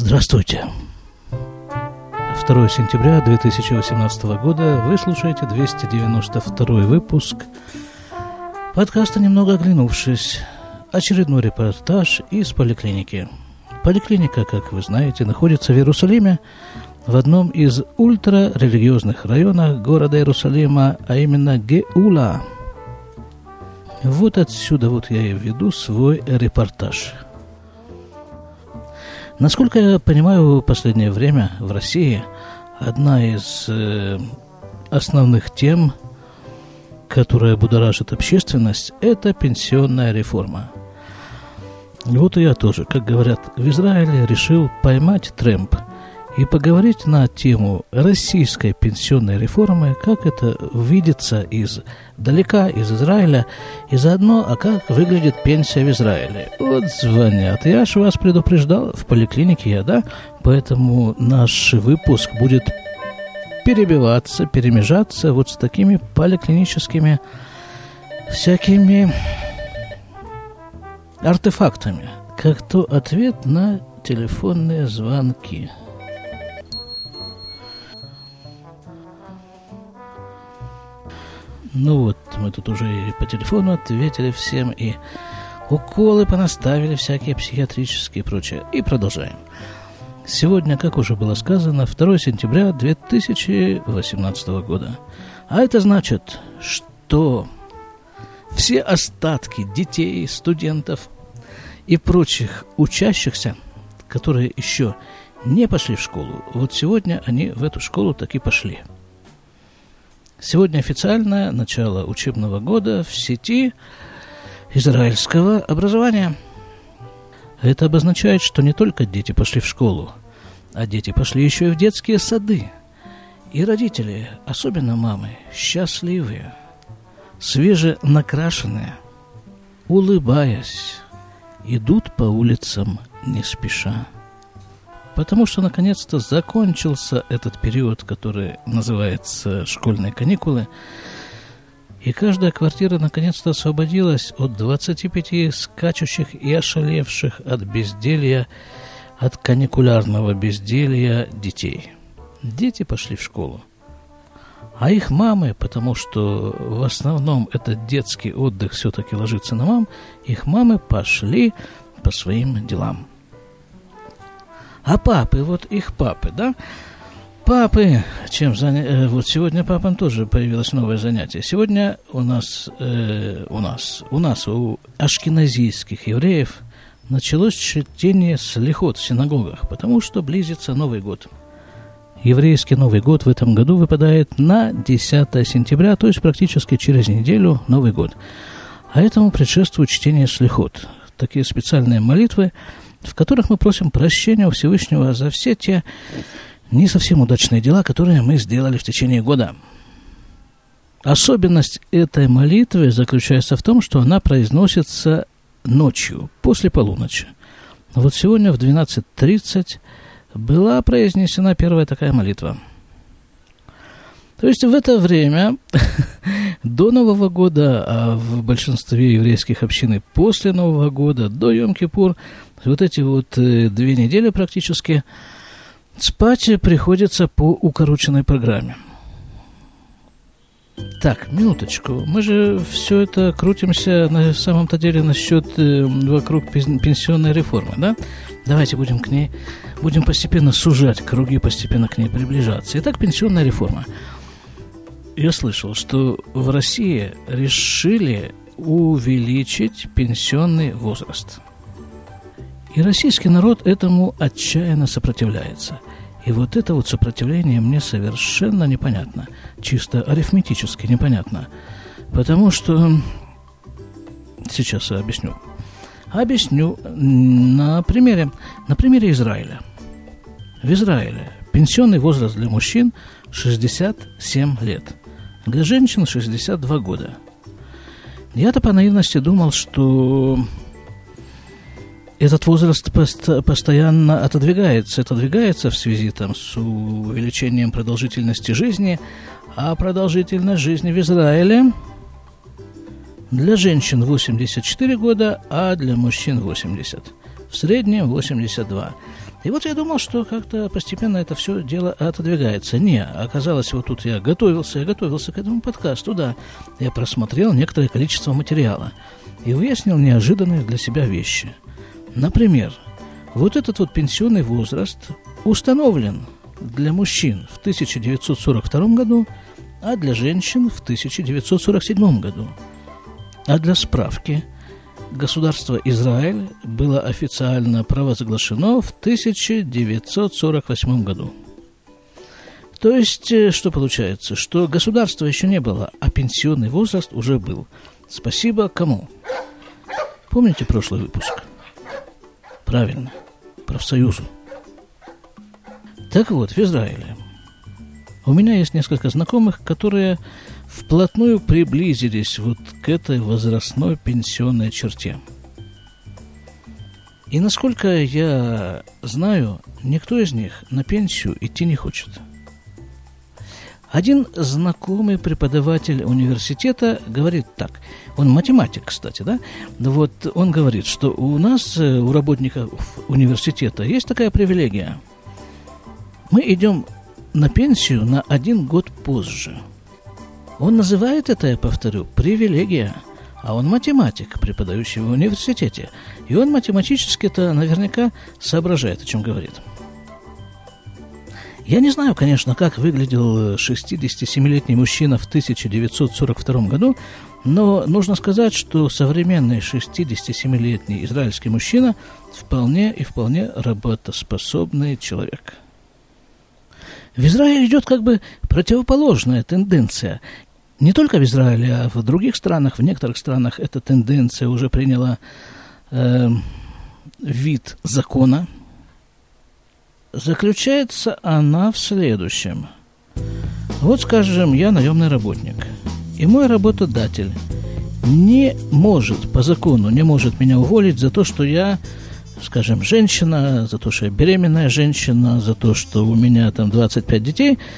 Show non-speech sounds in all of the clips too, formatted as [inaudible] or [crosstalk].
Здравствуйте. 2 сентября 2018 года вы слушаете 292 выпуск подкаста «Немного оглянувшись». Очередной репортаж из поликлиники. Поликлиника, как вы знаете, находится в Иерусалиме, в одном из ультрарелигиозных районов города Иерусалима, а именно Геула. Вот отсюда вот я и веду свой репортаж – Насколько я понимаю, в последнее время в России одна из э, основных тем, которая будоражит общественность, это пенсионная реформа. Вот и я тоже, как говорят, в Израиле решил поймать трэмп – и поговорить на тему российской пенсионной реформы, как это видится из далека, из Израиля, и заодно, а как выглядит пенсия в Израиле. Вот звонят. Я же вас предупреждал, в поликлинике я, да? Поэтому наш выпуск будет перебиваться, перемежаться вот с такими поликлиническими всякими артефактами, как то ответ на телефонные звонки. Ну вот, мы тут уже и по телефону ответили всем, и уколы понаставили всякие психиатрические и прочее. И продолжаем. Сегодня, как уже было сказано, 2 сентября 2018 года. А это значит, что все остатки детей, студентов и прочих учащихся, которые еще не пошли в школу, вот сегодня они в эту школу таки пошли – Сегодня официальное начало учебного года в сети израильского образования. Это обозначает, что не только дети пошли в школу, а дети пошли еще и в детские сады. И родители, особенно мамы, счастливые, свеже накрашенные, улыбаясь, идут по улицам не спеша потому что наконец-то закончился этот период, который называется школьные каникулы, и каждая квартира наконец-то освободилась от 25 скачущих и ошалевших от безделья, от каникулярного безделья детей. Дети пошли в школу. А их мамы, потому что в основном этот детский отдых все-таки ложится на мам, их мамы пошли по своим делам. А папы, вот их папы, да? Папы, чем заня... Э, вот сегодня папам тоже появилось новое занятие. Сегодня у нас, э, у нас, у нас, у ашкеназийских евреев началось чтение слихот в синагогах, потому что близится Новый год. Еврейский Новый год в этом году выпадает на 10 сентября, то есть практически через неделю Новый год. А этому предшествует чтение слихот. Такие специальные молитвы, в которых мы просим прощения у Всевышнего за все те не совсем удачные дела, которые мы сделали в течение года. Особенность этой молитвы заключается в том, что она произносится ночью, после полуночи. Вот сегодня в 12.30 была произнесена первая такая молитва. То есть в это время, [laughs] до Нового года, а в большинстве еврейских общин и после Нового года, до Йом-Кипур – вот эти вот э, две недели практически спать приходится по укороченной программе. Так, минуточку. Мы же все это крутимся на самом-то деле насчет э, вокруг пенсионной реформы, да? Давайте будем к ней, будем постепенно сужать круги, постепенно к ней приближаться. Итак, пенсионная реформа. Я слышал, что в России решили увеличить пенсионный возраст. И российский народ этому отчаянно сопротивляется. И вот это вот сопротивление мне совершенно непонятно, чисто арифметически непонятно. Потому что... Сейчас я объясню. Объясню на примере, на примере Израиля. В Израиле пенсионный возраст для мужчин 67 лет, для женщин 62 года. Я-то по наивности думал, что этот возраст пост постоянно отодвигается, отодвигается в связи там, с увеличением продолжительности жизни, а продолжительность жизни в Израиле для женщин 84 года, а для мужчин 80. В среднем 82. И вот я думал, что как-то постепенно это все дело отодвигается. Не, оказалось, вот тут я готовился, я готовился к этому подкасту, да. Я просмотрел некоторое количество материала и выяснил неожиданные для себя вещи. Например, вот этот вот пенсионный возраст установлен для мужчин в 1942 году, а для женщин в 1947 году. А для справки – государство Израиль было официально провозглашено в 1948 году. То есть, э, что получается? Что государства еще не было, а пенсионный возраст уже был. Спасибо кому? Помните прошлый выпуск? Правильно, профсоюзу. Так вот, в Израиле у меня есть несколько знакомых, которые вплотную приблизились вот к этой возрастной пенсионной черте. И насколько я знаю, никто из них на пенсию идти не хочет. Один знакомый преподаватель университета говорит так, он математик, кстати, да, вот он говорит, что у нас, э, у работников университета, есть такая привилегия. Мы идем на пенсию на один год позже – он называет это, я повторю, привилегия. А он математик, преподающий в университете. И он математически-то наверняка соображает, о чем говорит. Я не знаю, конечно, как выглядел 67-летний мужчина в 1942 году, но нужно сказать, что современный 67-летний израильский мужчина вполне и вполне работоспособный человек. В Израиле идет как бы противоположная тенденция не только в Израиле, а в других странах, в некоторых странах эта тенденция уже приняла э, вид закона. Заключается она в следующем. Вот, скажем, я наемный работник, и мой работодатель не может, по закону, не может меня уволить за то, что я, скажем, женщина, за то, что я беременная женщина, за то, что у меня там 25 детей –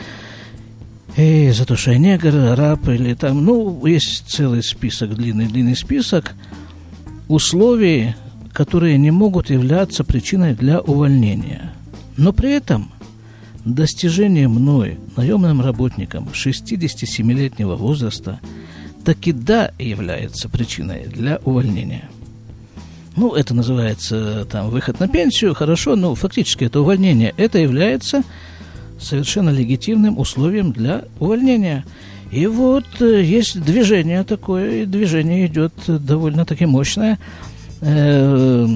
и за то, что я негр, раб или там, ну, есть целый список, длинный-длинный список условий, которые не могут являться причиной для увольнения. Но при этом достижение мной, наемным работником 67-летнего возраста, таки да является причиной для увольнения. Ну, это называется там выход на пенсию, хорошо, но фактически это увольнение. Это является совершенно легитимным условием для увольнения. И вот э, есть движение такое, и движение идет довольно-таки мощное, э,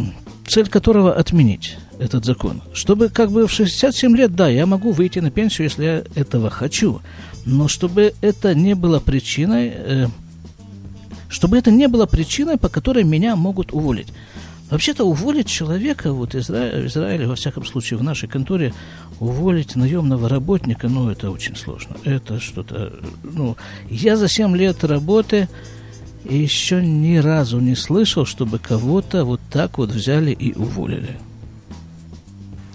цель которого отменить этот закон. Чтобы как бы в 67 лет, да, я могу выйти на пенсию, если я этого хочу, но чтобы это не было причиной, э, чтобы это не было причиной, по которой меня могут уволить. Вообще-то уволить человека, вот Изра... в Израиле, во всяком случае, в нашей конторе, уволить наемного работника, ну, это очень сложно. Это что-то, ну, я за 7 лет работы еще ни разу не слышал, чтобы кого-то вот так вот взяли и уволили.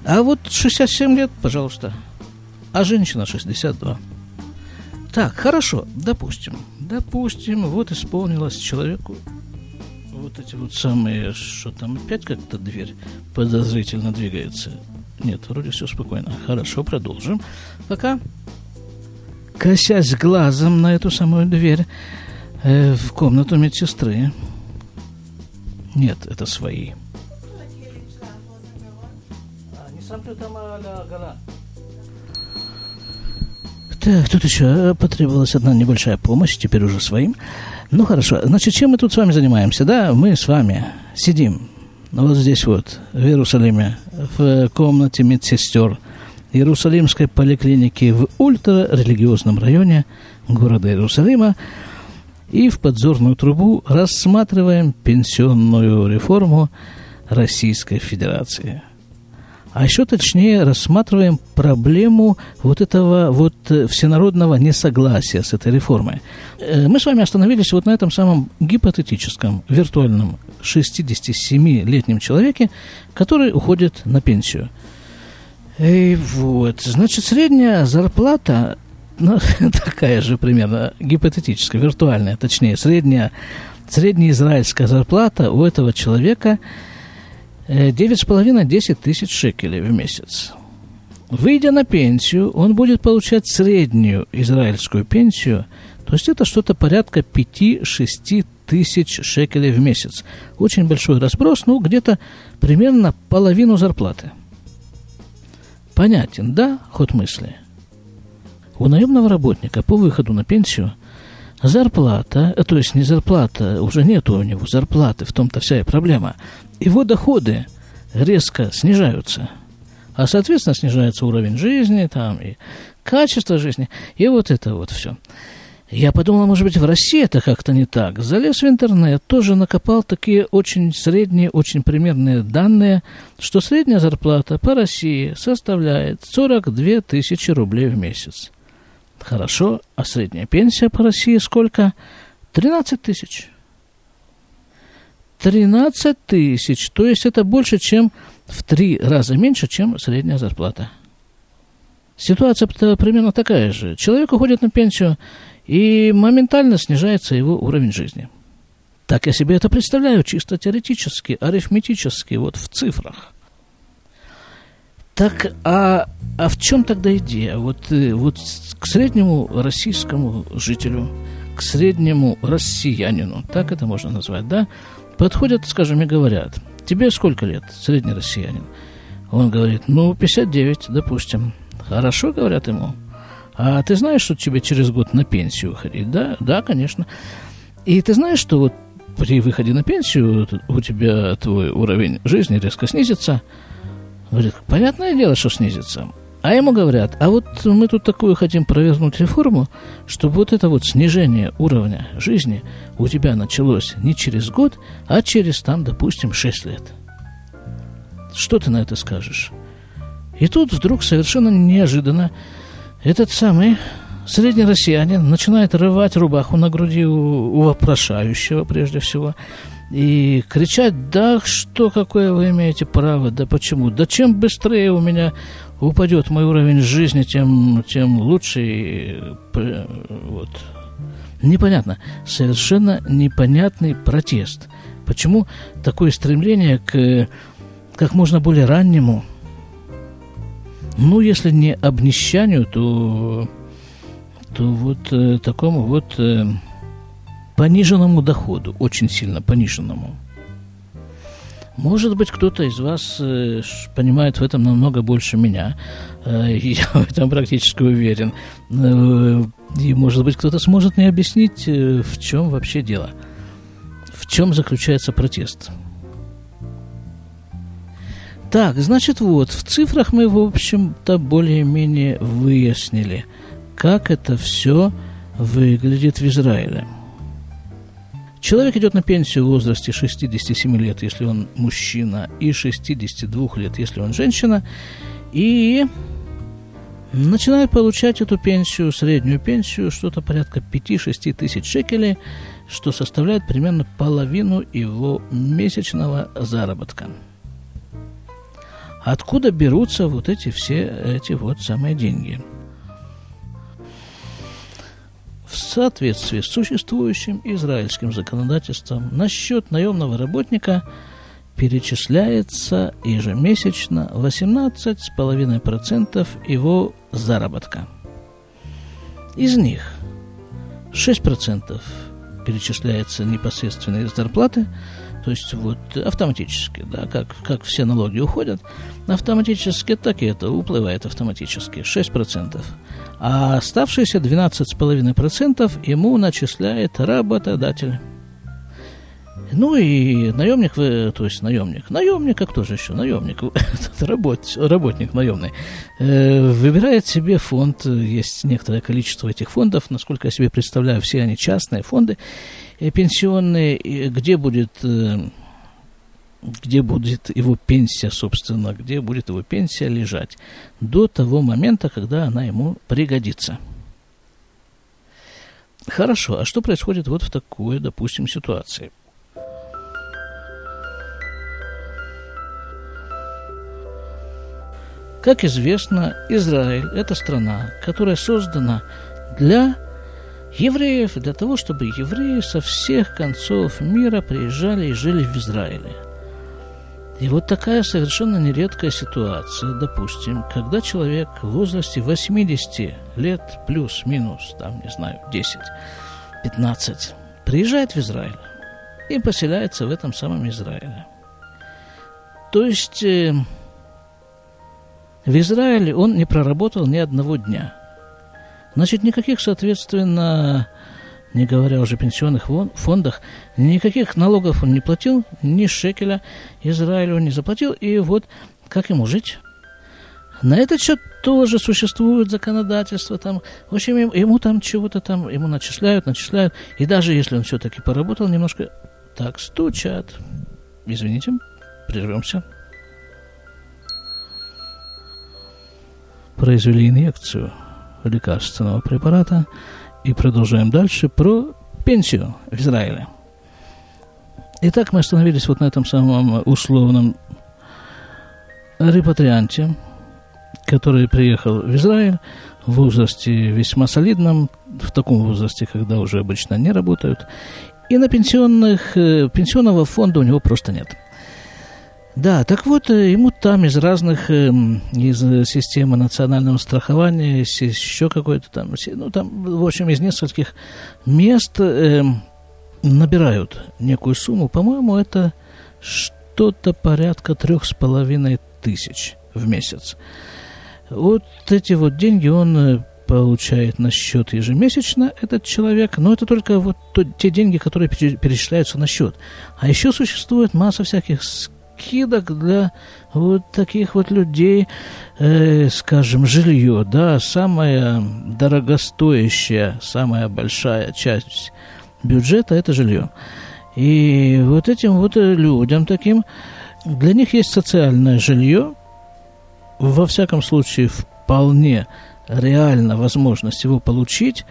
А вот 67 лет, пожалуйста, а женщина 62. Так, хорошо, допустим. Допустим, вот исполнилось человеку вот эти вот самые, что там, опять как-то дверь подозрительно двигается. Нет, вроде все спокойно. Хорошо, продолжим. Пока, косясь глазом на эту самую дверь э, в комнату медсестры. Нет, это свои. Так, тут еще потребовалась одна небольшая помощь, теперь уже своим. Ну хорошо, значит, чем мы тут с вами занимаемся? Да, мы с вами сидим вот здесь вот, в Иерусалиме, в комнате медсестер Иерусалимской поликлиники в ультрарелигиозном районе города Иерусалима и в подзорную трубу рассматриваем пенсионную реформу Российской Федерации – а еще точнее рассматриваем проблему вот этого вот э, всенародного несогласия с этой реформой. Э, мы с вами остановились вот на этом самом гипотетическом, виртуальном 67-летнем человеке, который уходит на пенсию. И вот, значит, средняя зарплата, ну, [laughs] такая же примерно, гипотетическая, виртуальная, точнее, средняя, средняя израильская зарплата у этого человека – 9,5-10 тысяч шекелей в месяц. Выйдя на пенсию, он будет получать среднюю израильскую пенсию, то есть это что-то порядка 5-6 тысяч шекелей в месяц. Очень большой разброс, ну, где-то примерно половину зарплаты. Понятен, да, ход мысли? У наемного работника по выходу на пенсию зарплата, э, то есть не зарплата, уже нет у него зарплаты, в том-то вся и проблема. Его доходы резко снижаются – а, соответственно, снижается уровень жизни, там, и качество жизни, и вот это вот все. Я подумал, может быть, в России это как-то не так. Залез в интернет, тоже накопал такие очень средние, очень примерные данные, что средняя зарплата по России составляет 42 тысячи рублей в месяц. Хорошо, а средняя пенсия по России сколько? 13 тысяч. 13 тысяч, то есть это больше, чем в три раза меньше, чем средняя зарплата. Ситуация примерно такая же. Человек уходит на пенсию, и моментально снижается его уровень жизни. Так я себе это представляю, чисто теоретически, арифметически, вот в цифрах. Так, а, а в чем тогда идея? Вот, э, вот к среднему российскому жителю, к среднему россиянину, так это можно назвать, да, подходят, скажем, и говорят – тебе сколько лет, средний россиянин? Он говорит, ну, 59, допустим. Хорошо, говорят ему. А ты знаешь, что тебе через год на пенсию уходить? Да, да, конечно. И ты знаешь, что вот при выходе на пенсию у тебя твой уровень жизни резко снизится? Говорит, понятное дело, что снизится. А ему говорят, а вот мы тут такую хотим провернуть реформу, чтобы вот это вот снижение уровня жизни у тебя началось не через год, а через там, допустим, 6 лет. Что ты на это скажешь? И тут вдруг совершенно неожиданно этот самый средний россиянин начинает рвать рубаху на груди у, у вопрошающего прежде всего и кричать, да что, какое вы имеете право, да почему, да чем быстрее у меня упадет мой уровень жизни, тем, тем лучше. И, вот. Непонятно. Совершенно непонятный протест. Почему такое стремление к как можно более раннему, ну, если не обнищанию, то, то вот э, такому вот э, пониженному доходу, очень сильно пониженному. Может быть, кто-то из вас э, понимает в этом намного больше меня. Э, [laughs] я в этом практически уверен. Э, и, может быть, кто-то сможет мне объяснить, в чем вообще дело. В чем заключается протест. Так, значит, вот, в цифрах мы, в общем-то, более-менее выяснили, как это все выглядит в Израиле. Человек идет на пенсию в возрасте 67 лет, если он мужчина, и 62 лет, если он женщина, и начинает получать эту пенсию, среднюю пенсию, что-то порядка 5-6 тысяч шекелей, что составляет примерно половину его месячного заработка. Откуда берутся вот эти все эти вот самые деньги – в соответствии с существующим израильским законодательством на счет наемного работника перечисляется ежемесячно 18,5% его заработка. Из них 6% перечисляется непосредственно из зарплаты, то есть вот автоматически, да, как, как все налоги уходят, автоматически, так и это уплывает автоматически, 6%. А оставшиеся 12,5% ему начисляет работодатель. Ну и наемник, то есть наемник, наемник, как тоже еще, наемник, работ, работник наемный, э, выбирает себе фонд, есть некоторое количество этих фондов, насколько я себе представляю, все они частные фонды пенсионные, где будет э, где будет его пенсия, собственно, где будет его пенсия лежать до того момента, когда она ему пригодится. Хорошо, а что происходит вот в такой, допустим, ситуации? Как известно, Израиль – это страна, которая создана для евреев, для того, чтобы евреи со всех концов мира приезжали и жили в Израиле – И вот такая совершенно нередкая ситуация, допустим, когда человек в возрасте 80 лет плюс-минус, там, не знаю, 10, 15, приезжает в Израиль и поселяется в этом самом Израиле. То есть э, в Израиле он не проработал ни одного дня. Значит, никаких, соответственно, не говоря уже о пенсионных фондах, никаких налогов он не платил, ни шекеля Израилю не заплатил, и вот как ему жить? На этот счет тоже существует законодательство, там, в общем, ему, ему там чего-то там, ему начисляют, начисляют, и даже если он все-таки поработал немножко, так стучат. Извините, прервемся. Произвели инъекцию лекарственного препарата – и продолжаем дальше про пенсию в Израиле. Итак, мы остановились вот на этом самом условном репатрианте, который приехал в Израиль в возрасте весьма солидном, в таком возрасте, когда уже обычно не работают, и на пенсионных, э, пенсионного фонда у него просто нет – да, так вот, э, ему там из разных, эм, из системы национального страхования, еще какой-то там, ну там, в общем, из нескольких мест э, набирают некую сумму. По-моему, это что-то порядка трех с половиной тысяч в месяц. Вот эти вот деньги он э, получает на счет ежемесячно этот человек, но это только вот те деньги, которые перечисляются на счет. А еще существует масса всяких скидок для вот таких вот людей, э, скажем, жилье, да, самая дорогостоящая, самая большая часть бюджета – это жилье. И вот этим вот людям таким, для них есть социальное жилье, во всяком случае, вполне реально возможность его получить,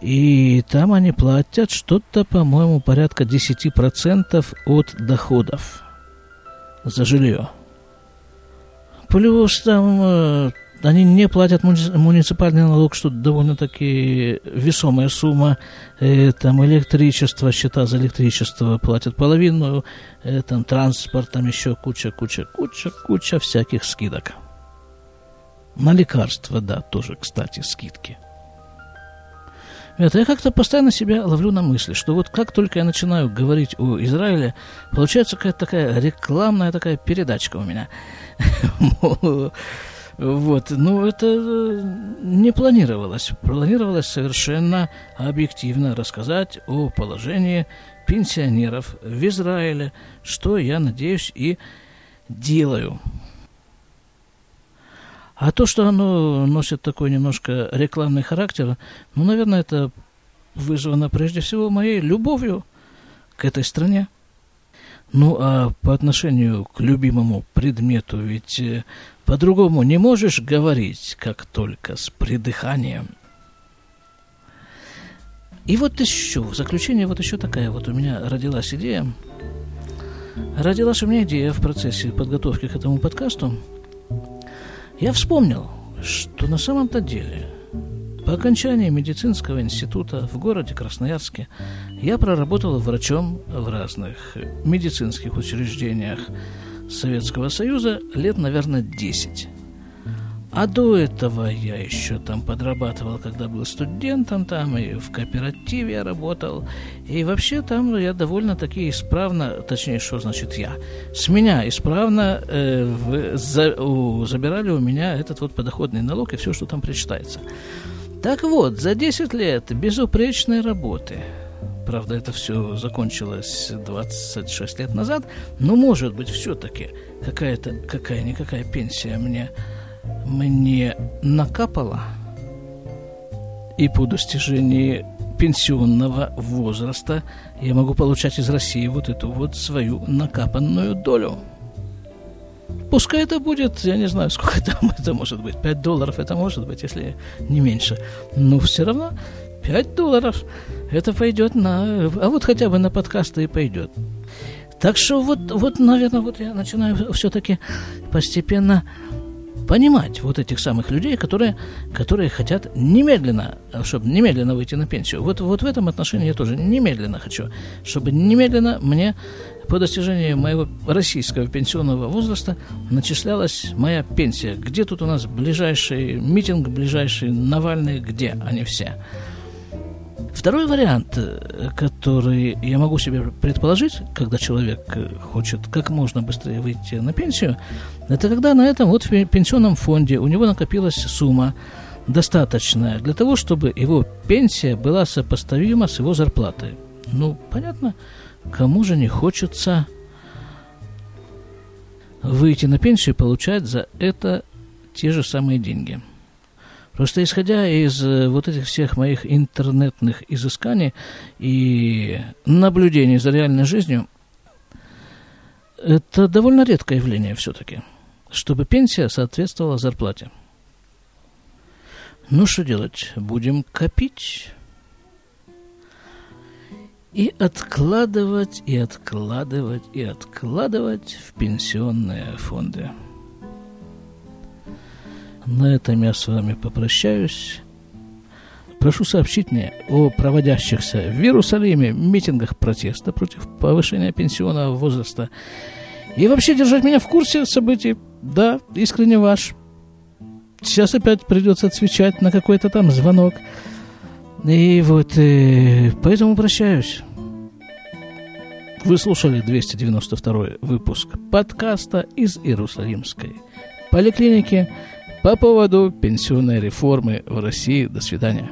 и там они платят что-то, по-моему, порядка 10% от доходов за жилье. Плюс там э, они не платят муниципальный налог, что довольно-таки весомая сумма. Э, там электричество, счета за электричество платят половину, э, там транспорт, там еще куча, куча, куча, куча всяких скидок. На лекарства, да, тоже, кстати, скидки. Это я как-то постоянно себя ловлю на мысли, что вот как только я начинаю говорить о Израиле, получается какая-то такая рекламная такая передачка у меня. [laughs] Вот, ну это э, не планировалось. Планировалось совершенно объективно рассказать о положении пенсионеров в Израиле, что я надеюсь и делаю. А то, что оно носит такой немножко рекламный характер, ну, наверное, это вызвано прежде всего моей любовью к этой стране. Ну, а по отношению к любимому предмету, ведь э, по-другому не можешь говорить, как только с придыханием. И вот еще, в заключение, вот еще такая вот у меня родилась идея. Родилась у меня идея в процессе подготовки к этому подкасту – я вспомнил, что на самом-то деле по окончании медицинского института в городе Красноярске я проработал врачом в разных медицинских учреждениях Советского Союза лет, наверное, 10. А до этого я еще там подрабатывал, когда был студентом там, и в кооперативе я работал. И вообще там я довольно-таки исправно, точнее, что значит я, с меня исправно э, в, за, у, забирали у меня этот вот подоходный налог и все, что там причитается. Так вот, за 10 лет безупречной работы, правда, это все закончилось 26 лет назад, но, может быть, все-таки какая-то, какая-никакая пенсия мне мне накапало, и по достижении пенсионного возраста я могу получать из России вот эту вот свою накапанную долю. Пускай это будет, я не знаю, сколько там [laughs] это может быть, 5 долларов это может быть, если не меньше. Но все равно 5 долларов это пойдет на... А вот хотя бы на подкасты и пойдет. Так что вот, вот наверное, вот я начинаю все-таки постепенно понимать вот этих самых людей, которые, которые хотят немедленно, чтобы немедленно выйти на пенсию. Вот, вот в этом отношении я тоже немедленно хочу, чтобы немедленно мне по достижении моего российского пенсионного возраста начислялась моя пенсия. Где тут у нас ближайший митинг, ближайший Навальный, где они все? Второй вариант, э, который я могу себе предположить, когда человек э, хочет как можно быстрее выйти на пенсию, это когда на этом вот пенсионном фонде у него накопилась сумма достаточная для того, чтобы его пенсия была сопоставима с его зарплатой. Ну, понятно, кому же не хочется выйти на пенсию и получать за это те же самые деньги. Просто исходя из э, вот этих всех моих интернетных изысканий и наблюдений за реальной жизнью, это довольно редкое явление все-таки, чтобы пенсия соответствовала зарплате. Ну, что делать? Будем копить и откладывать, и откладывать, и откладывать в пенсионные фонды. На этом я с вами попрощаюсь. Прошу сообщить мне о проводящихся в Иерусалиме митингах протеста против повышения пенсионного возраста и вообще держать меня в курсе событий. Да, искренне ваш. Сейчас опять придется отвечать на какой-то там звонок. И вот э, поэтому прощаюсь. Вы слушали 292 выпуск подкаста из Иерусалимской поликлиники по поводу пенсионной реформы в России. До свидания.